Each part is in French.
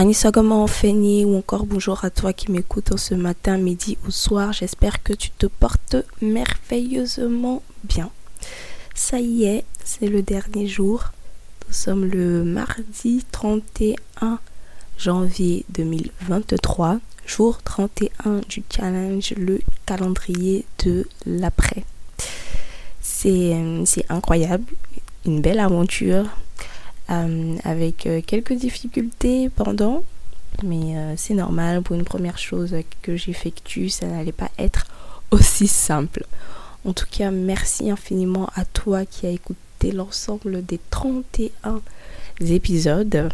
Anissa, comment on ou encore bonjour à toi qui m'écoutes ce matin, midi ou soir. J'espère que tu te portes merveilleusement bien. Ça y est, c'est le dernier jour. Nous sommes le mardi 31 janvier 2023, jour 31 du challenge, le calendrier de l'après. C'est incroyable, une belle aventure euh, avec euh, quelques difficultés pendant, mais euh, c'est normal pour une première chose que j'effectue, ça n'allait pas être aussi simple. En tout cas, merci infiniment à toi qui a écouté l'ensemble des 31 épisodes.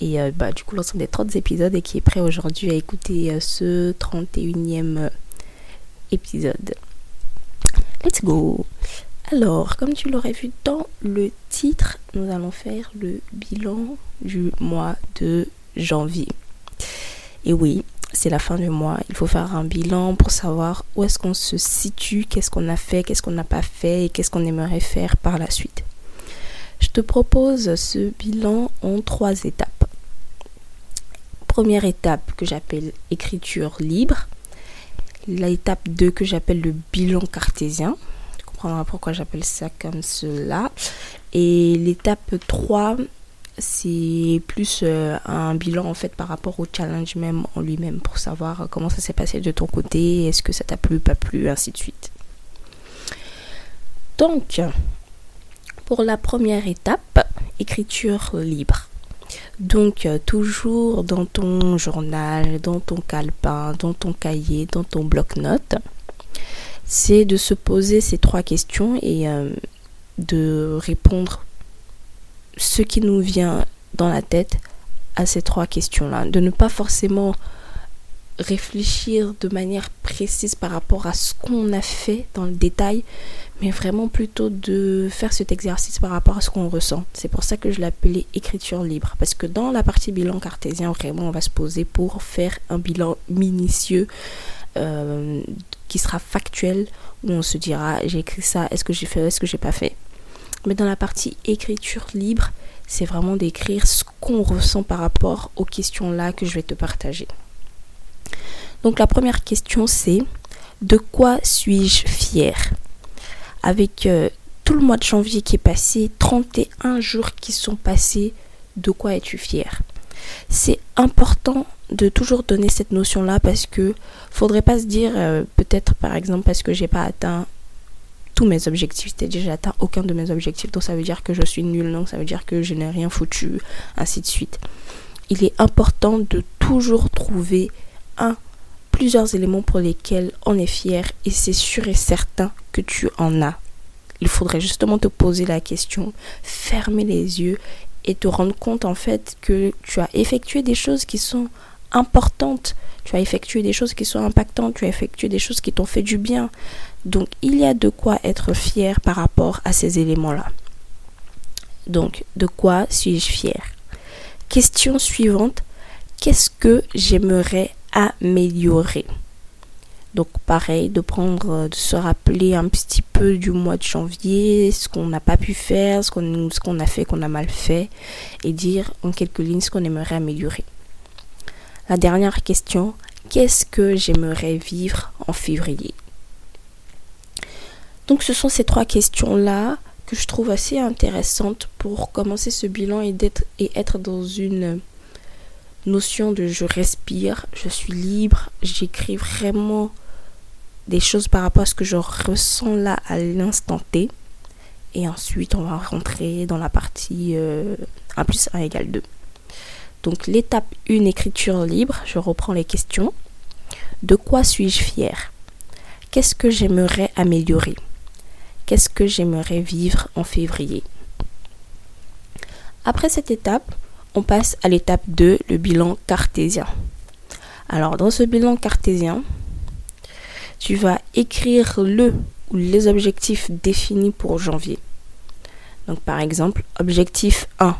Et bah, du coup, l'ensemble des 30 épisodes et qui est prêt aujourd'hui à écouter ce 31e épisode. Let's go alors, comme tu l'aurais vu dans le titre, nous allons faire le bilan du mois de janvier. Et oui, c'est la fin du mois. Il faut faire un bilan pour savoir où est-ce qu'on se situe, qu'est-ce qu'on a fait, qu'est-ce qu'on n'a pas fait et qu'est-ce qu'on aimerait faire par la suite. Je te propose ce bilan en trois étapes. Première étape que j'appelle écriture libre. L'étape 2 que j'appelle le bilan cartésien pourquoi j'appelle ça comme cela. Et l'étape 3, c'est plus euh, un bilan en fait par rapport au challenge même en lui-même pour savoir comment ça s'est passé de ton côté, est-ce que ça t'a plu, pas plu, ainsi de suite. Donc, pour la première étape, écriture libre. Donc, euh, toujours dans ton journal, dans ton calepin, dans ton cahier, dans ton bloc-notes, c'est de se poser ces trois questions et euh, de répondre ce qui nous vient dans la tête à ces trois questions-là. De ne pas forcément réfléchir de manière précise par rapport à ce qu'on a fait dans le détail, mais vraiment plutôt de faire cet exercice par rapport à ce qu'on ressent. C'est pour ça que je l'appelais écriture libre, parce que dans la partie bilan cartésien, vraiment, on va se poser pour faire un bilan minutieux euh, qui sera factuel, où on se dira j'ai écrit ça, est-ce que j'ai fait, est-ce que j'ai pas fait. Mais dans la partie écriture libre, c'est vraiment d'écrire ce qu'on ressent par rapport aux questions là que je vais te partager. Donc la première question c'est de quoi suis-je fier Avec euh, tout le mois de janvier qui est passé, 31 jours qui sont passés, de quoi es-tu fier C'est important de toujours donner cette notion là parce que faudrait pas se dire euh, peut-être par exemple parce que j'ai pas atteint tous mes objectifs, c'est-à-dire j'ai atteint aucun de mes objectifs, donc ça veut dire que je suis nul, donc ça veut dire que je n'ai rien foutu, ainsi de suite. Il est important de toujours trouver un, plusieurs éléments pour lesquels on est fier et c'est sûr et certain que tu en as. Il faudrait justement te poser la question, fermer les yeux et te rendre compte en fait que tu as effectué des choses qui sont importante. Tu as effectué des choses qui sont impactantes, tu as effectué des choses qui t'ont fait du bien. Donc il y a de quoi être fier par rapport à ces éléments-là. Donc de quoi suis-je fier? Question suivante. qu'est-ce que j'aimerais améliorer? Donc pareil, de prendre, de se rappeler un petit peu du mois de janvier, ce qu'on n'a pas pu faire, ce qu'on ce qu'on a fait, qu'on a mal fait, et dire en quelques lignes ce qu'on aimerait améliorer. La dernière question, qu'est-ce que j'aimerais vivre en février? Donc ce sont ces trois questions-là que je trouve assez intéressantes pour commencer ce bilan et, d'être, et être dans une notion de je respire, je suis libre, j'écris vraiment des choses par rapport à ce que je ressens là à l'instant T. Et ensuite, on va rentrer dans la partie euh, 1 plus 1 égale 2. Donc l'étape 1, écriture libre, je reprends les questions. De quoi suis-je fier Qu'est-ce que j'aimerais améliorer? Qu'est-ce que j'aimerais vivre en février? Après cette étape, on passe à l'étape 2, le bilan cartésien. Alors dans ce bilan cartésien, tu vas écrire le ou les objectifs définis pour janvier. Donc par exemple, objectif 1,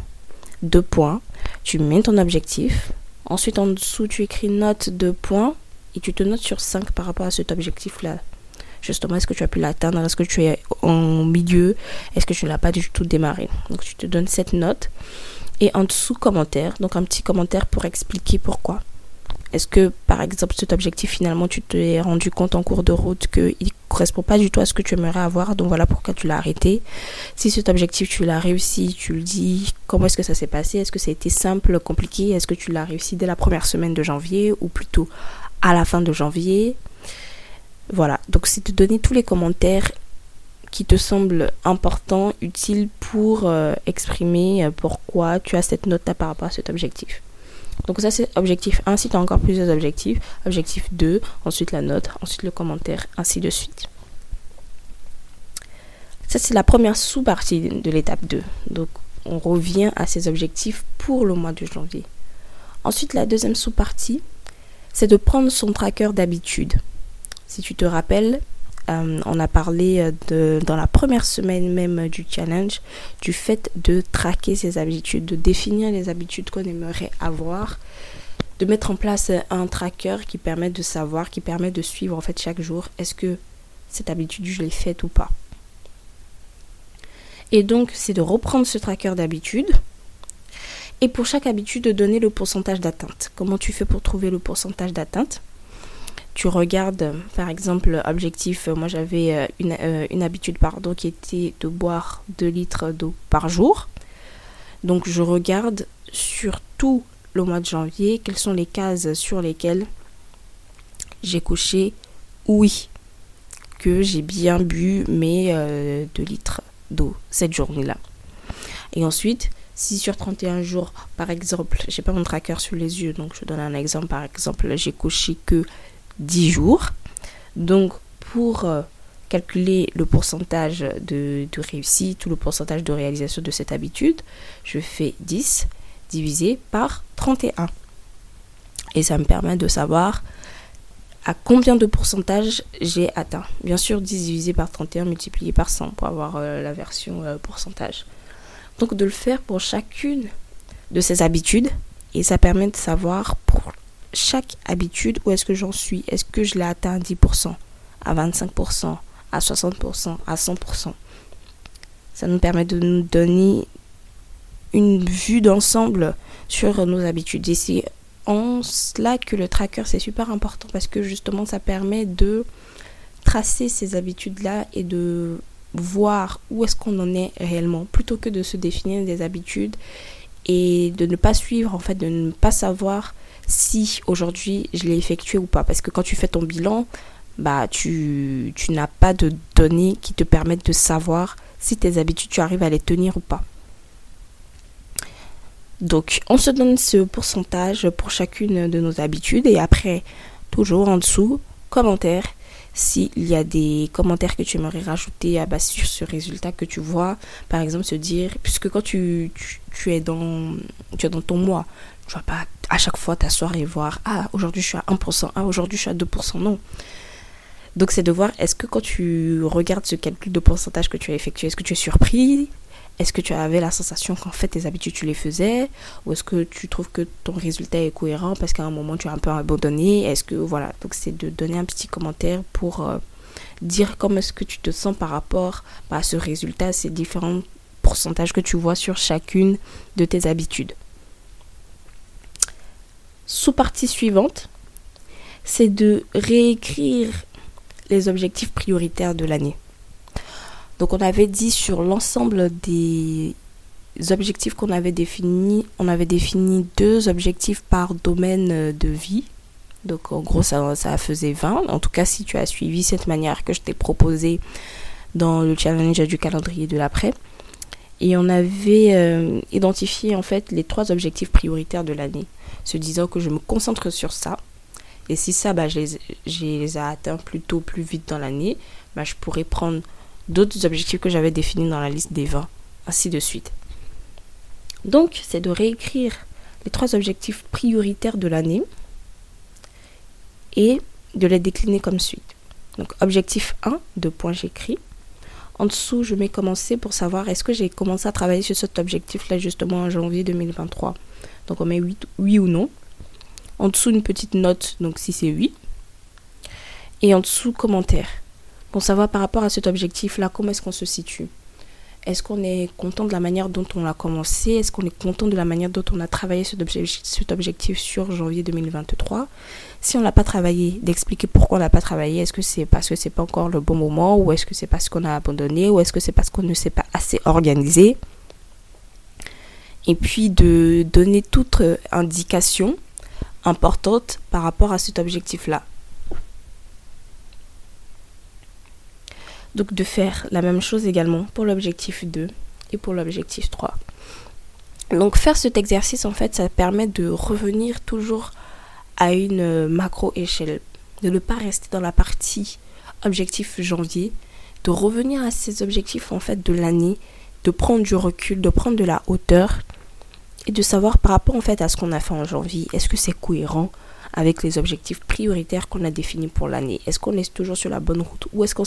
2 points, tu mets ton objectif. Ensuite en dessous, tu écris note de points et tu te notes sur 5 par rapport à cet objectif-là. Justement, est-ce que tu as pu l'atteindre? Est-ce que tu es en milieu? Est-ce que tu ne l'as pas du tout démarré? Donc tu te donnes cette note. Et en dessous, commentaire. Donc un petit commentaire pour expliquer pourquoi. Est-ce que, par exemple, cet objectif, finalement, tu t'es rendu compte en cours de route qu'il ne correspond pas du tout à ce que tu aimerais avoir, donc voilà pourquoi tu l'as arrêté. Si cet objectif, tu l'as réussi, tu le dis, comment est-ce que ça s'est passé? Est-ce que ça a été simple, compliqué? Est-ce que tu l'as réussi dès la première semaine de janvier ou plutôt à la fin de janvier? Voilà, donc c'est de donner tous les commentaires qui te semblent importants, utiles pour euh, exprimer euh, pourquoi tu as cette note-là par rapport à cet objectif. Donc ça c'est objectif 1, si tu as encore plusieurs objectifs. Objectif 2, ensuite la note, ensuite le commentaire, ainsi de suite. Ça c'est la première sous-partie de l'étape 2. Donc on revient à ces objectifs pour le mois de janvier. Ensuite la deuxième sous-partie, c'est de prendre son tracker d'habitude. Si tu te rappelles, euh, on a parlé euh, de, dans la première semaine même du challenge du fait de traquer ses habitudes, de définir les habitudes qu'on aimerait avoir, de mettre en place un tracker qui permet de savoir, qui permet de suivre en fait chaque jour est-ce que cette habitude je l'ai faite ou pas. Et donc c'est de reprendre ce tracker d'habitude et pour chaque habitude de donner le pourcentage d'atteinte. Comment tu fais pour trouver le pourcentage d'atteinte? Tu regardes, par exemple, objectif, moi j'avais euh, une, euh, une, habitude pardon, qui était de boire 2 litres d'eau par jour. Donc je regarde sur tout le mois de janvier quelles sont les cases sur lesquelles j'ai couché oui, que j'ai bien bu mes 2 euh, litres d'eau cette journée-là. Et ensuite, si sur 31 jours, par exemple, j'ai pas mon tracker sur les yeux, donc je donne un exemple, par exemple, j'ai couché que 10 jours. Donc, pour euh, calculer le pourcentage de, réussite ou le pourcentage de réalisation de cette habitude, je fais 10 divisé par 31. Et ça me permet de savoir à combien de pourcentage j'ai atteint. Bien sûr, 10 divisé par 31 multiplié par 100 pour avoir euh, la version euh, pourcentage. Donc de le faire pour chacune de ces habitudes et ça permet de savoir pour chaque habitude, où est-ce que j'en suis? Est-ce que je l'ai atteint à 10%, à 25%, à 60%, à 100% Ça nous permet de nous donner une vue d'ensemble sur nos habitudes. Et c'est en cela que le tracker, c'est super important parce que justement, ça permet de tracer ces habitudes-là et de voir où est-ce qu'on en est réellement, plutôt que de se définir des habitudes et de ne pas suivre, en fait, de ne pas savoir si aujourd'hui je l'ai effectué ou pas. Parce que quand tu fais ton bilan, bah tu, tu n'as pas de données qui te permettent de savoir si tes habitudes tu arrives à les tenir ou pas. Donc on se donne ce pourcentage pour chacune de nos habitudes et après toujours en dessous commentaire s'il y a des commentaires que tu aimerais rajouter à base sur ce résultat que tu vois par exemple se dire puisque quand tu, tu, es dans tu es dans ton mois tu vas pas à chaque fois t'asseoir et voir ah aujourd'hui je suis à 1%, ah aujourd'hui je suis à 2%, non. Donc c'est de voir est-ce que quand tu regardes ce calcul de pourcentage que tu as effectué, est-ce que tu es surpris? Est-ce que tu avais la sensation qu'en fait tes habitudes tu les faisais? Ou est-ce que tu trouves que ton résultat est cohérent parce qu'à un moment tu as un peu abandonné? Est-ce que voilà, donc c'est de donner un petit commentaire pour euh, dire comment est-ce que tu te sens par rapport à ce résultat, ces différents pourcentages que tu vois sur chacune de tes habitudes. Sous-partie suivante, c'est de réécrire les objectifs prioritaires de l'année. Donc on avait dit sur l'ensemble des objectifs qu'on avait définis, on avait défini deux objectifs par domaine de vie. Donc en gros ça, faisait 20. En tout cas si tu as suivi cette manière que je t'ai proposée dans le challenge du calendrier de l'après. Et on avait euh, identifié en fait les trois objectifs prioritaires de l'année, se disant que je me concentre sur ça. Et si ça, bah, je, les, les ai atteints plutôt plus vite dans l'année, bah, je pourrais prendre d'autres objectifs que j'avais définis dans la liste des 20, ainsi de suite. Donc, c'est de réécrire les trois objectifs prioritaires de l'année et de les décliner comme suite. Donc, objectif 1, de points j'écris. En dessous, je mets commencer pour savoir est-ce que j'ai commencé à travailler sur cet objectif-là justement en janvier 2023. Donc on met oui, oui ou non. En dessous, une petite note, donc si c'est oui. Et en dessous, commentaire. Pour savoir par rapport à cet objectif-là, comment est-ce qu'on se situe? Est-ce qu'on est content de la manière dont on a commencé? Est-ce qu'on est content de la manière dont on a travaillé cet, objectif sur janvier 2023 Si on l'a pas travaillé, d'expliquer pourquoi on l'a pas travaillé. Est-ce que c'est parce que c'est pas encore le bon moment Ou est-ce que c'est parce qu'on a abandonné Ou est-ce que c'est parce qu'on ne s'est pas assez organisé? Et puis de donner toute indication importante par rapport à cet objectif-là. Donc de faire la même chose également pour l'objectif 2 et pour l'objectif 3. Donc faire cet exercice, en fait, ça permet de revenir toujours à une macro-échelle. De ne pas rester dans la partie objectif janvier. De revenir à ces objectifs, en fait, de l'année. De prendre du recul, de prendre de la hauteur. Et de savoir par rapport, en fait, à ce qu'on a fait en janvier, est-ce que c'est cohérent avec les objectifs prioritaires qu'on a définis pour l'année? Est-ce qu'on est toujours sur la bonne route ou est-ce qu'on